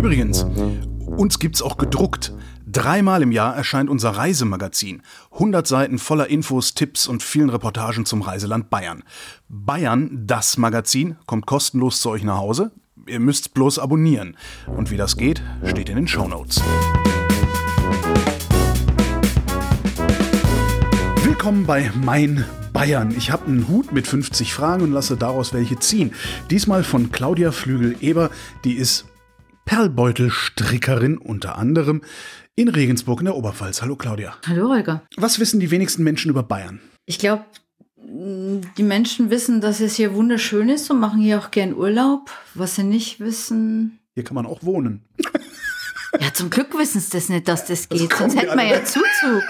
Übrigens, uns gibt's auch gedruckt. Dreimal im Jahr erscheint unser Reisemagazin. 100 Seiten voller Infos, Tipps und vielen Reportagen zum Reiseland Bayern. Bayern, das Magazin, kommt kostenlos zu euch nach Hause. Ihr müsst bloß abonnieren. Und wie das geht, steht in den Shownotes. Willkommen bei Mein Bayern. Ich habe einen Hut mit 50 Fragen und lasse daraus welche ziehen. Diesmal von Claudia Flügel-Eber, die ist Perlbeutelstrickerin unter anderem in Regensburg in der Oberpfalz. Hallo Claudia. Hallo Holger. Was wissen die wenigsten Menschen über Bayern? Ich glaube, die Menschen wissen, dass es hier wunderschön ist und machen hier auch gern Urlaub. Was sie nicht wissen. Hier kann man auch wohnen. Ja, zum Glück wissen sie das nicht, dass das geht. Das Sonst hätten wir ja Zuzug.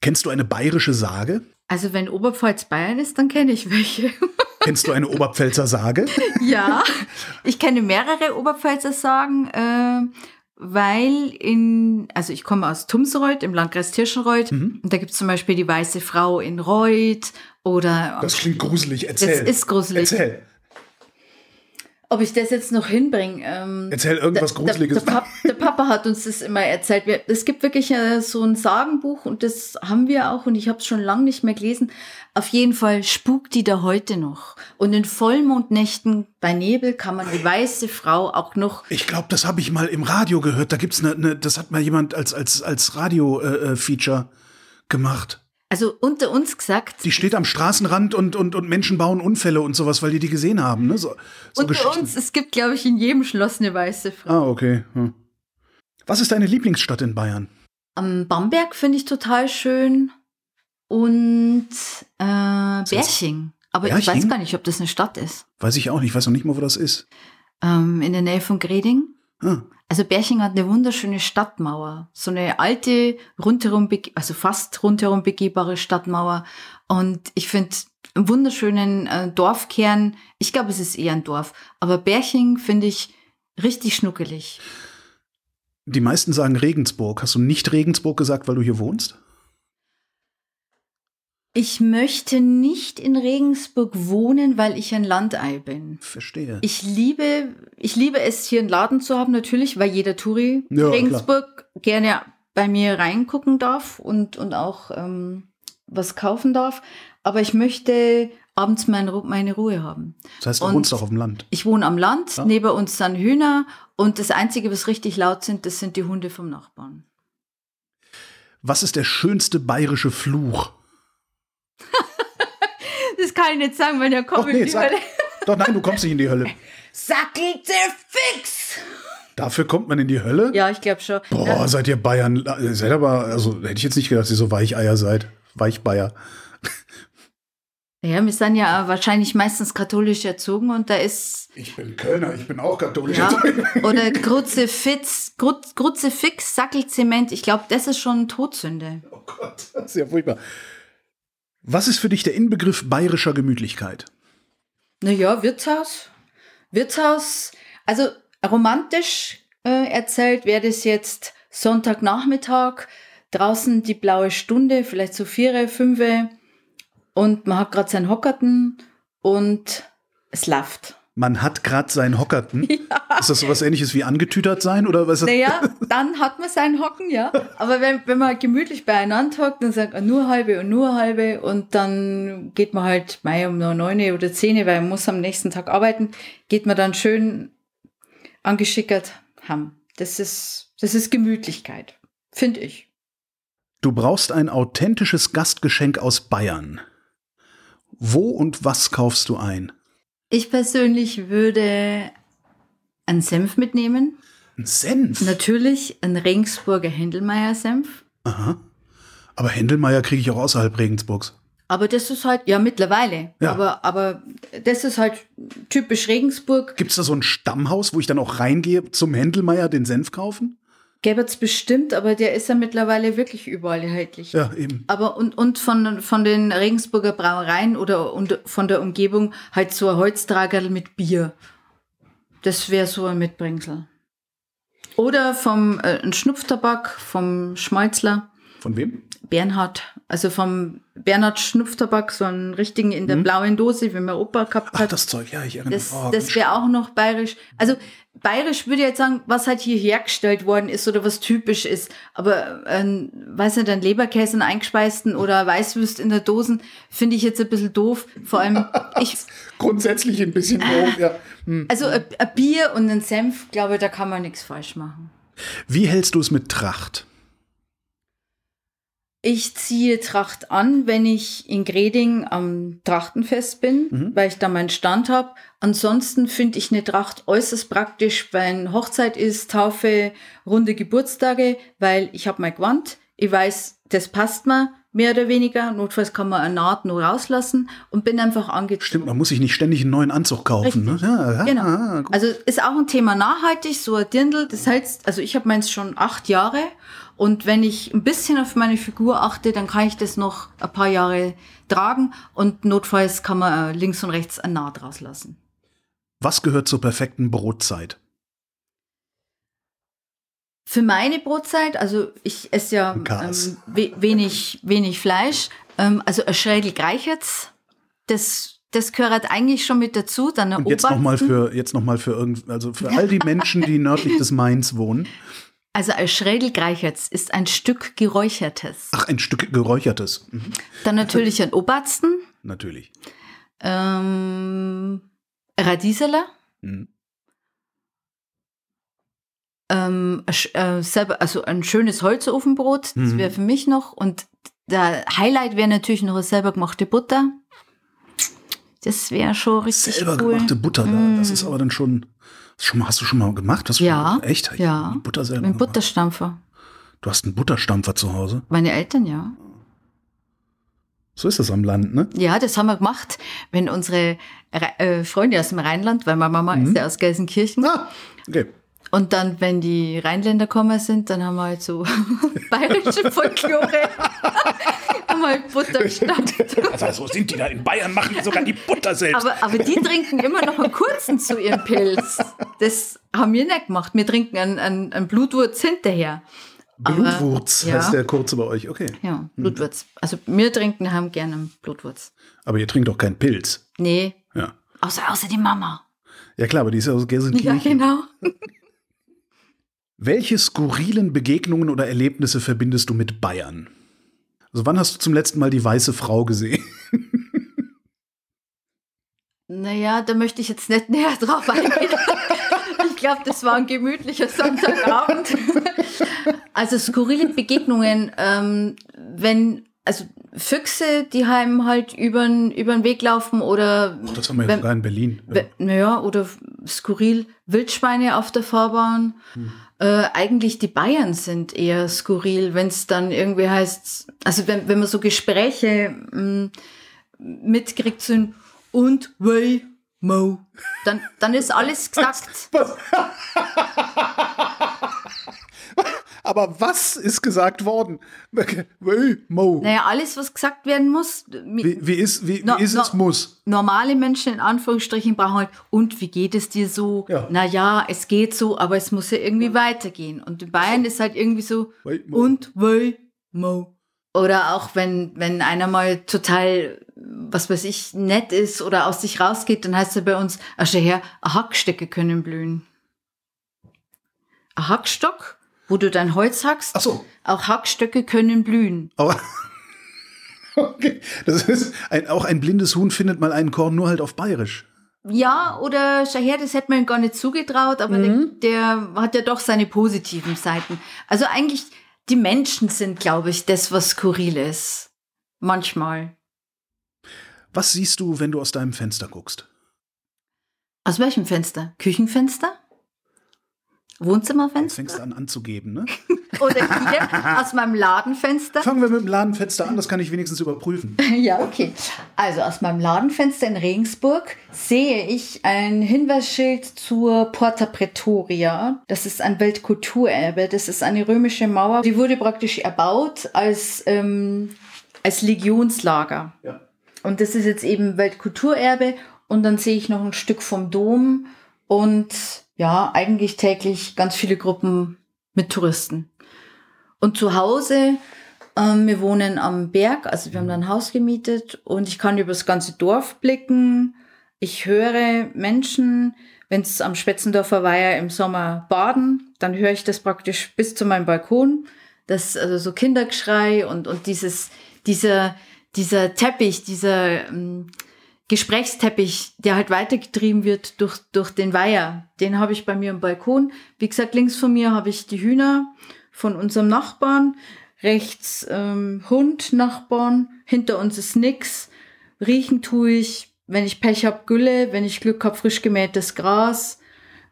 Kennst du eine bayerische Sage? Also wenn Oberpfalz Bayern ist, dann kenne ich welche. Kennst du eine Oberpfälzer Sage? ja, ich kenne mehrere Oberpfälzer Sagen, äh, weil in, also ich komme aus Tumsreuth im Landkreis Tirschenreuth mhm. und da gibt es zum Beispiel die Weiße Frau in Reuth oder. Das klingt gruselig, erzähl. Das ist gruselig. Erzähl. Ob ich das jetzt noch hinbringe? Ähm, Erzähl irgendwas Gruseliges. Der, der, Pap, der, Papa hat uns das immer erzählt. Es gibt wirklich äh, so ein Sagenbuch und das haben wir auch und ich habe es schon lange nicht mehr gelesen. Auf jeden Fall spukt die da heute noch. Und in Vollmondnächten bei Nebel kann man die weiße Frau auch noch. Ich glaube, das habe ich mal im Radio gehört. Da gibt's eine, eine das hat mal jemand als als als Radio-Feature äh, äh gemacht. Also unter uns gesagt. Die steht am Straßenrand und, und, und Menschen bauen Unfälle und sowas, weil die die gesehen haben. Ne? So, so unter uns, es gibt, glaube ich, in jedem Schloss eine weiße Frau. Ah, okay. Hm. Was ist deine Lieblingsstadt in Bayern? Um, Bamberg finde ich total schön. Und äh, Berching. Aber Berching? ich weiß gar nicht, ob das eine Stadt ist. Weiß ich auch nicht. Ich weiß noch nicht mal, wo das ist. Ähm, in der Nähe von Greding. Also Berching hat eine wunderschöne Stadtmauer, so eine alte, rundherum, also fast rundherum begehbare Stadtmauer. Und ich finde einen wunderschönen äh, Dorfkern. Ich glaube, es ist eher ein Dorf. Aber Berching finde ich richtig schnuckelig. Die meisten sagen Regensburg. Hast du nicht Regensburg gesagt, weil du hier wohnst? Ich möchte nicht in Regensburg wohnen, weil ich ein Landei bin. Verstehe. Ich liebe, ich liebe es, hier einen Laden zu haben, natürlich, weil jeder Touri ja, Regensburg klar. gerne bei mir reingucken darf und, und auch ähm, was kaufen darf. Aber ich möchte abends meine, meine Ruhe haben. Das heißt, du und wohnst auch auf dem Land? Ich wohne am Land, ja. neben uns sind Hühner und das Einzige, was richtig laut sind, das sind die Hunde vom Nachbarn. Was ist der schönste bayerische Fluch? Das kann ich nicht sagen, weil der kommt Doch, nee, in die Hölle. Doch, nein, du kommst nicht in die Hölle. Sackelte fix! Dafür kommt man in die Hölle? Ja, ich glaube schon. Boah, ja. seid ihr Bayern. Seid aber, also hätte ich jetzt nicht gedacht, dass ihr so Weicheier seid. Weichbayer. Ja, wir sind ja wahrscheinlich meistens katholisch erzogen und da ist. Ich bin Kölner, ich bin auch katholisch ja, erzogen. Oder Kruzifix, Kruzifix, Sackelzement. Ich glaube, das ist schon Todsünde. Oh Gott, das ist ja furchtbar. Was ist für dich der Inbegriff bayerischer Gemütlichkeit? Naja, Wirtshaus. Wirtshaus, also romantisch äh, erzählt wäre das jetzt Sonntagnachmittag, draußen die blaue Stunde, vielleicht so vier, fünf und man hat gerade seinen Hockerten und es läuft man hat gerade seinen Hockerten. Ja. Ist das sowas ähnliches wie angetütert sein oder was? Naja, dann hat man seinen Hocken, ja. Aber wenn, wenn man gemütlich beieinander hockt, dann sagt man nur halbe und nur halbe und dann geht man halt mei um neun oder zehn, weil man muss am nächsten Tag arbeiten, geht man dann schön angeschickert haben. Das ist, das ist Gemütlichkeit, finde ich. Du brauchst ein authentisches Gastgeschenk aus Bayern. Wo und was kaufst du ein? Ich persönlich würde einen Senf mitnehmen. Ein Senf? Natürlich ein Regensburger Händelmeier-Senf. Aha. Aber Händelmeier kriege ich auch außerhalb Regensburgs. Aber das ist halt, ja, mittlerweile. Ja. Aber, aber das ist halt typisch Regensburg. Gibt es da so ein Stammhaus, wo ich dann auch reingehe zum Händelmeier den Senf kaufen? Gäbe es bestimmt, aber der ist ja mittlerweile wirklich überall erhältlich. Ja, eben. Aber und, und von, von den Regensburger Brauereien oder und von der Umgebung halt so ein Holztragerl mit Bier. Das wäre so ein Mitbringsel. Oder vom äh, ein Schnupftabak vom Schmalzler. Von wem? Bernhard, also vom Bernhard Schnupftabak, so einen richtigen in der mhm. blauen Dose, wie mein Opa gehabt hat. Ach, das Zeug, ja, ich erinnere mich. Das, oh, das wäre auch noch bayerisch. Also bayerisch würde ich jetzt sagen, was halt hier hergestellt worden ist oder was typisch ist. Aber, ähm, weiß nicht, ein Leberkäse in eingespeisten oder Weißwürst in der Dosen finde ich jetzt ein bisschen doof. Vor allem, ich. Grundsätzlich ein bisschen doof, ja. Hm. Also ein Bier und ein Senf, glaube ich, da kann man nichts falsch machen. Wie hältst du es mit Tracht? Ich ziehe Tracht an, wenn ich in Greding am Trachtenfest bin, mhm. weil ich da meinen Stand habe. Ansonsten finde ich eine Tracht äußerst praktisch, wenn Hochzeit ist, Taufe, runde Geburtstage, weil ich habe mein Gewand. Ich weiß, das passt mir mehr oder weniger. Notfalls kann man eine Naht nur rauslassen und bin einfach angezogen. Stimmt, man muss sich nicht ständig einen neuen Anzug kaufen. Ne? Ja, ja, genau. Ah, also ist auch ein Thema nachhaltig, so ein Dirndl. Das heißt, also ich habe meins schon acht Jahre und wenn ich ein bisschen auf meine Figur achte, dann kann ich das noch ein paar Jahre tragen und notfalls kann man äh, links und rechts ein Naht rauslassen. Was gehört zur perfekten Brotzeit? Für meine Brotzeit, also ich esse ja ähm, wenig, wenig Fleisch, ähm, also ein Schrägel Greichertz, das das gehört eigentlich schon mit dazu. Dann Und jetzt nochmal für jetzt noch mal für irgend, also für all die Menschen, die nördlich des Mains wohnen. Also ein Schrägelgreichertz ist ein Stück Geräuchertes. Ach, ein Stück Geräuchertes. Mhm. Dann natürlich ein Obersten. Natürlich. Ähm, Radieserler. Mhm. Ähm, äh, selber, also ein schönes Holzofenbrot, das wäre mhm. für mich noch. Und der Highlight wäre natürlich noch eine selber gemachte Butter. Das wäre schon richtig selber cool. Selber gemachte Butter, da. das ist aber dann schon Schon, hast du schon mal gemacht? Hast du ja. Schon, echt? Ja. Butter selber Mit Butterstampfer. Du hast einen Butterstampfer zu Hause? Meine Eltern, ja. So ist das am Land, ne? Ja, das haben wir gemacht, wenn unsere äh, Freunde aus dem Rheinland, weil meine Mama mhm. ist ja aus Gelsenkirchen. Ah, okay. Und dann, wenn die Rheinländer kommen sind, dann haben wir halt so bayerische Folklore. haben halt Butter gestampft. Also so sind die da in Bayern, machen die sogar die Butter selbst. Aber, aber die trinken immer noch einen kurzen zu ihrem Pilz. Das haben wir nicht gemacht. Wir trinken einen, einen, einen Blutwurz hinterher. Blutwurz aber, heißt ja. der kurze bei euch, okay. Ja, hm. Blutwurz. Also wir trinken haben gerne einen Blutwurz. Aber ihr trinkt doch keinen Pilz. Nee. Ja. Außer, außer die Mama. Ja klar, aber die ist ja aus Gelsenkirchen. Ja, genau. Welche skurrilen Begegnungen oder Erlebnisse verbindest du mit Bayern? Also wann hast du zum letzten Mal die weiße Frau gesehen? Naja, da möchte ich jetzt nicht näher drauf eingehen. ich glaube, das war ein gemütlicher Sonntagabend. also skurrile Begegnungen, ähm, wenn, also Füchse, die heim halt über den Weg laufen oder. Oh, das haben wir ja sogar in Berlin. Ja. Naja, oder skurril Wildschweine auf der Fahrbahn. Hm. Äh, eigentlich die Bayern sind eher skurril, wenn es dann irgendwie heißt, also wenn, wenn man so Gespräche mh, mm, mitkriegt sind und way Mo, dann, dann ist alles gesagt. Aber was ist gesagt worden? Mo. Naja, alles, was gesagt werden muss. Wie, wie ist, wie, no, wie ist no, es muss? Normale Menschen in Anführungsstrichen brauchen halt, und wie geht es dir so? Ja. Naja, es geht so, aber es muss ja irgendwie weitergehen. Und in Bayern ist halt irgendwie so, Mo. und weil Mo. Oder auch wenn, wenn einer mal total, was weiß ich, nett ist oder aus sich rausgeht, dann heißt es bei uns, ach her, Hackstöcke können blühen. Ein Hackstock wo du dein Holz hackst. Ach so. Auch Hackstöcke können blühen. Aber okay. Das ist ein, auch ein blindes Huhn findet mal einen Korn nur halt auf Bayerisch. Ja, oder Shaher, das hätte man gar nicht zugetraut, aber mhm. der, der, hat ja doch seine positiven Seiten. Also eigentlich, die Menschen sind, glaube ich, das, was skurril ist. Manchmal. Was siehst du, wenn du aus deinem Fenster guckst? Aus welchem Fenster? Küchenfenster? Wohnzimmerfenster? Jetzt fängst du an anzugeben, ne? Oder hier aus meinem Ladenfenster. Fangen wir mit dem Ladenfenster an, das kann ich wenigstens überprüfen. ja, okay. Also aus meinem Ladenfenster in Regensburg sehe ich ein Hinweisschild zur Porta Pretoria. Das ist ein Weltkulturerbe. Das ist eine römische Mauer. Die wurde praktisch erbaut als, ähm, als Legionslager. Ja. Und das ist jetzt eben Weltkulturerbe. Und dann sehe ich noch ein Stück vom Dom und ja, eigentlich täglich ganz viele Gruppen mit Touristen. Und zu Hause Ähm, wir wohnen am Berg, also wir haben da ein Haus gemietet und ich kann über das ganze Dorf blicken. Ich höre Menschen, wenn es am Spetzendorfer Weiher im Sommer baden, dann höre ich das praktisch bis zu meinem Balkon. Das, also so Kindergeschrei und, und dieses, dieser, dieser Teppich, dieser ähm, Gesprächsteppich, der halt weitergetrieben wird durch, durch den Weiher. Den habe ich bei mir im Balkon. Wie gesagt, links von mir habe ich die Hühner von unserem Nachbarn, rechts ähm, Hund, Nachbarn, hinter uns ist nix. Riechen tue ich, wenn ich Pech hab, Gülle, wenn ich Glück hab, frisch gemähtes Gras.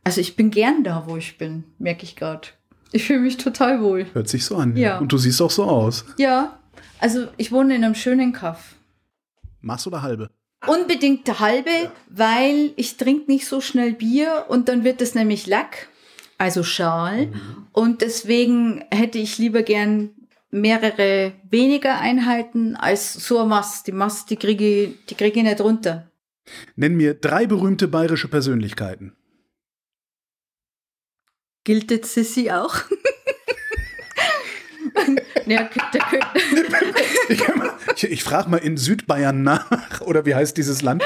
Also ich bin gern da, wo ich bin, merke ich gerade. Ich fühle mich total wohl. Hört sich so an. Ja. Und du siehst auch so aus. Ja, also ich wohne in einem schönen Kaff. Machst oder halbe? Unbedingt der halbe, weil ich trinke nicht so schnell Bier und dann wird es nämlich Lack, also Schal. Und deswegen hätte ich lieber gern mehrere weniger Einheiten als so eine Mass. Die Mass, die kriege ich, die kriege ich nicht runter. Nenn mir drei berühmte bayerische Persönlichkeiten. Gilt jetzt Sissi auch? ja, Kö- Ich, ich, ich frage mal in Südbayern nach. Oder wie heißt dieses Land?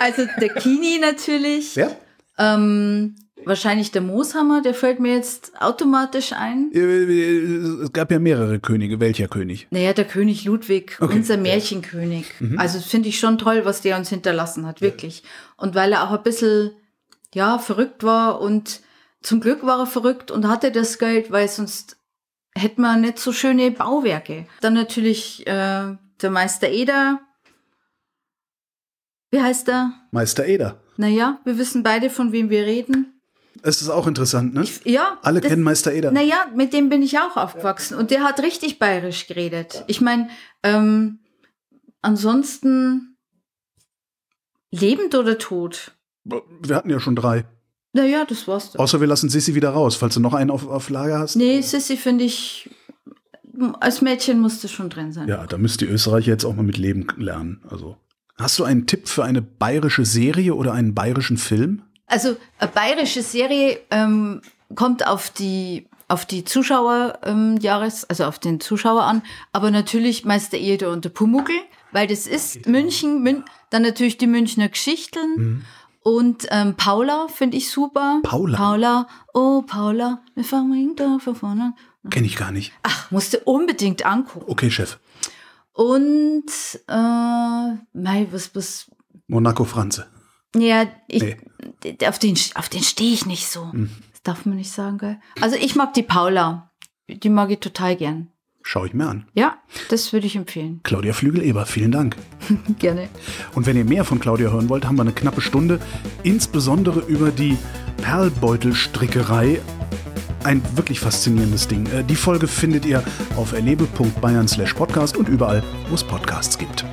also der Kini natürlich. Wer? Ähm, wahrscheinlich der Mooshammer, der fällt mir jetzt automatisch ein. Es gab ja mehrere Könige. Welcher König? Naja, der König Ludwig, Okay. unser Märchenkönig. Also das finde ich schon toll, was der uns hinterlassen hat, wirklich. Und weil er auch ein bisschen, ja, verrückt war und zum Glück war er verrückt und hatte das Geld, weil sonst hätte man nicht so schöne Bauwerke. Dann natürlich äh, der Meister Eder. Wie heißt er? Meister Eder. Naja, wir wissen beide, von wem wir reden. Es ist auch interessant, ne? Ja. Alle das- kennen Meister Eder. Naja, mit dem bin ich auch aufgewachsen und der hat richtig bayerisch geredet. Ich meine, ähm, ansonsten lebend oder tot? Wir hatten ja schon drei. Naja, das war's doch. Außer wir lassen Sissi wieder raus, falls du noch einen auf, auf Lager hast. Nee, Sissi finde ich, als Mädchen musste schon drin sein. Ja, da müsst die Österreicher jetzt auch mal mit leben lernen. Also, hast du einen Tipp für eine bayerische Serie oder einen bayerischen Film? Also eine bayerische Serie ähm, kommt auf die auf die Zuschauer ähm, Jahres, also auf den Zuschauer an, aber natürlich Meister Eder und der Pumuckl, weil das ist München, Mün dann natürlich die Münchner Geschichten und ähm, Paula finde ich super. Paula? Paula, oh Paula, wir fangen da von vorne. an. Kenne ich gar nicht. Ach, musste unbedingt angucken. Okay, Chef. Und äh, mei, was was Monaco Franze. Ja, ich, Nee. auf den, auf den stehe ich nicht so. Das darf man nicht sagen, gell? Also ich mag die Paula. Die mag ich total gern. Schau ich mir an. Ja, das würde ich empfehlen. Claudia Flügel-Eber, vielen Dank. Gerne. Und wenn ihr mehr von Claudia hören wollt, haben wir eine knappe Stunde, insbesondere über die Perlbeutelstrickerei. Ein wirklich faszinierendes Ding. Äh, Die Folge findet ihr auf erlebe.bayern slash podcast und überall, wo es Podcasts gibt.